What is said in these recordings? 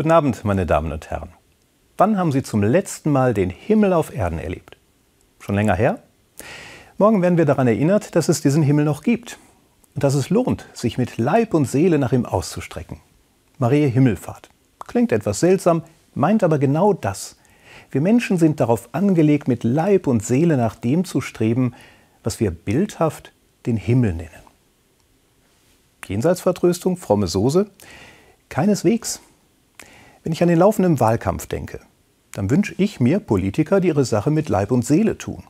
Guten Abend, meine Damen und Herren. Wann haben Sie zum letzten Mal den Himmel auf Erden erlebt? Schon länger her? Morgen werden wir daran erinnert, dass es diesen Himmel noch gibt und dass es lohnt, sich mit Leib und Seele nach ihm auszustrecken. Maria Himmelfahrt. Klingt etwas seltsam, meint aber genau das. Wir Menschen sind darauf angelegt, mit Leib und Seele nach dem zu streben, was wir bildhaft den Himmel nennen. Jenseitsvertröstung, fromme Soße? Keineswegs. Wenn ich an den laufenden Wahlkampf denke, dann wünsche ich mir Politiker, die ihre Sache mit Leib und Seele tun.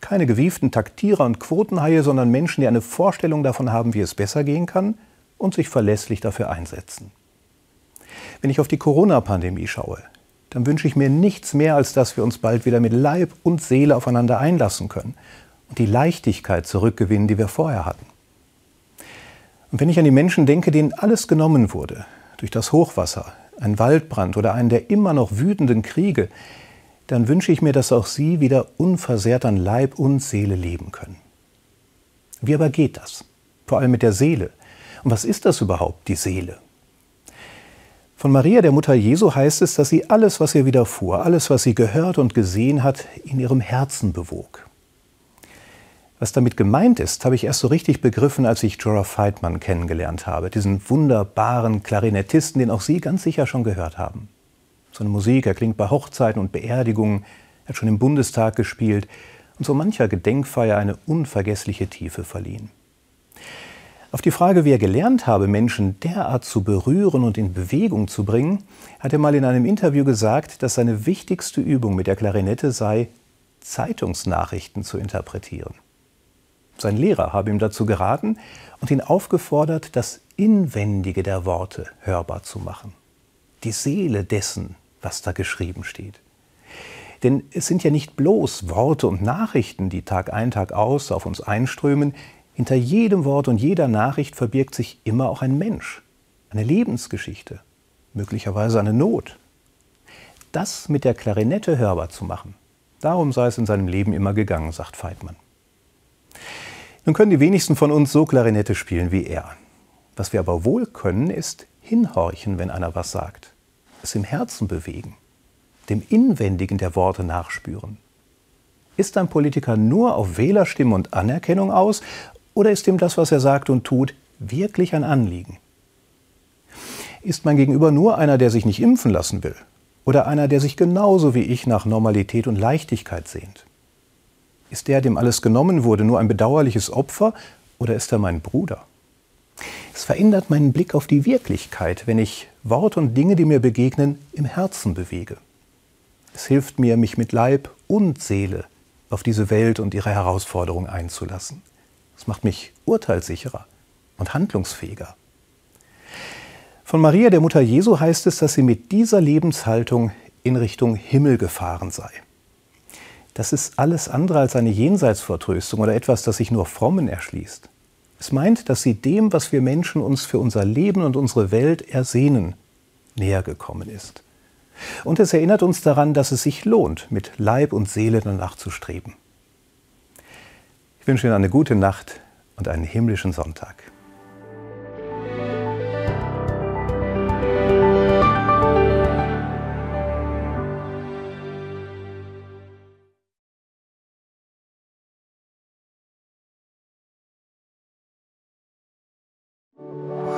Keine gewieften Taktierer und Quotenhaie, sondern Menschen, die eine Vorstellung davon haben, wie es besser gehen kann und sich verlässlich dafür einsetzen. Wenn ich auf die Corona-Pandemie schaue, dann wünsche ich mir nichts mehr, als dass wir uns bald wieder mit Leib und Seele aufeinander einlassen können und die Leichtigkeit zurückgewinnen, die wir vorher hatten. Und wenn ich an die Menschen denke, denen alles genommen wurde, durch das Hochwasser, ein Waldbrand oder einen der immer noch wütenden Kriege, dann wünsche ich mir, dass auch sie wieder unversehrt an Leib und Seele leben können. Wie aber geht das? Vor allem mit der Seele. Und was ist das überhaupt, die Seele? Von Maria, der Mutter Jesu, heißt es, dass sie alles, was ihr widerfuhr, alles, was sie gehört und gesehen hat, in ihrem Herzen bewog. Was damit gemeint ist, habe ich erst so richtig begriffen, als ich Jorah Feitmann kennengelernt habe, diesen wunderbaren Klarinettisten, den auch Sie ganz sicher schon gehört haben. Seine Musik erklingt bei Hochzeiten und Beerdigungen, er hat schon im Bundestag gespielt und so mancher Gedenkfeier eine unvergessliche Tiefe verliehen. Auf die Frage, wie er gelernt habe, Menschen derart zu berühren und in Bewegung zu bringen, hat er mal in einem Interview gesagt, dass seine wichtigste Übung mit der Klarinette sei, Zeitungsnachrichten zu interpretieren. Sein Lehrer habe ihm dazu geraten und ihn aufgefordert, das Inwendige der Worte hörbar zu machen. Die Seele dessen, was da geschrieben steht. Denn es sind ja nicht bloß Worte und Nachrichten, die Tag ein, Tag aus auf uns einströmen. Hinter jedem Wort und jeder Nachricht verbirgt sich immer auch ein Mensch, eine Lebensgeschichte, möglicherweise eine Not. Das mit der Klarinette hörbar zu machen, darum sei es in seinem Leben immer gegangen, sagt Feitmann. Nun können die wenigsten von uns so Klarinette spielen wie er. Was wir aber wohl können, ist hinhorchen, wenn einer was sagt, es im Herzen bewegen, dem Inwendigen der Worte nachspüren. Ist ein Politiker nur auf Wählerstimme und Anerkennung aus oder ist ihm das, was er sagt und tut, wirklich ein Anliegen? Ist mein Gegenüber nur einer, der sich nicht impfen lassen will oder einer, der sich genauso wie ich nach Normalität und Leichtigkeit sehnt? Ist der, dem alles genommen wurde, nur ein bedauerliches Opfer oder ist er mein Bruder? Es verändert meinen Blick auf die Wirklichkeit, wenn ich Worte und Dinge, die mir begegnen, im Herzen bewege. Es hilft mir, mich mit Leib und Seele auf diese Welt und ihre Herausforderungen einzulassen. Es macht mich urteilssicherer und handlungsfähiger. Von Maria, der Mutter Jesu, heißt es, dass sie mit dieser Lebenshaltung in Richtung Himmel gefahren sei das ist alles andere als eine Jenseitsvertröstung oder etwas, das sich nur Frommen erschließt. Es meint, dass sie dem, was wir Menschen uns für unser Leben und unsere Welt ersehnen, näher gekommen ist. Und es erinnert uns daran, dass es sich lohnt, mit Leib und Seele danach zu streben. Ich wünsche Ihnen eine gute Nacht und einen himmlischen Sonntag. Bye.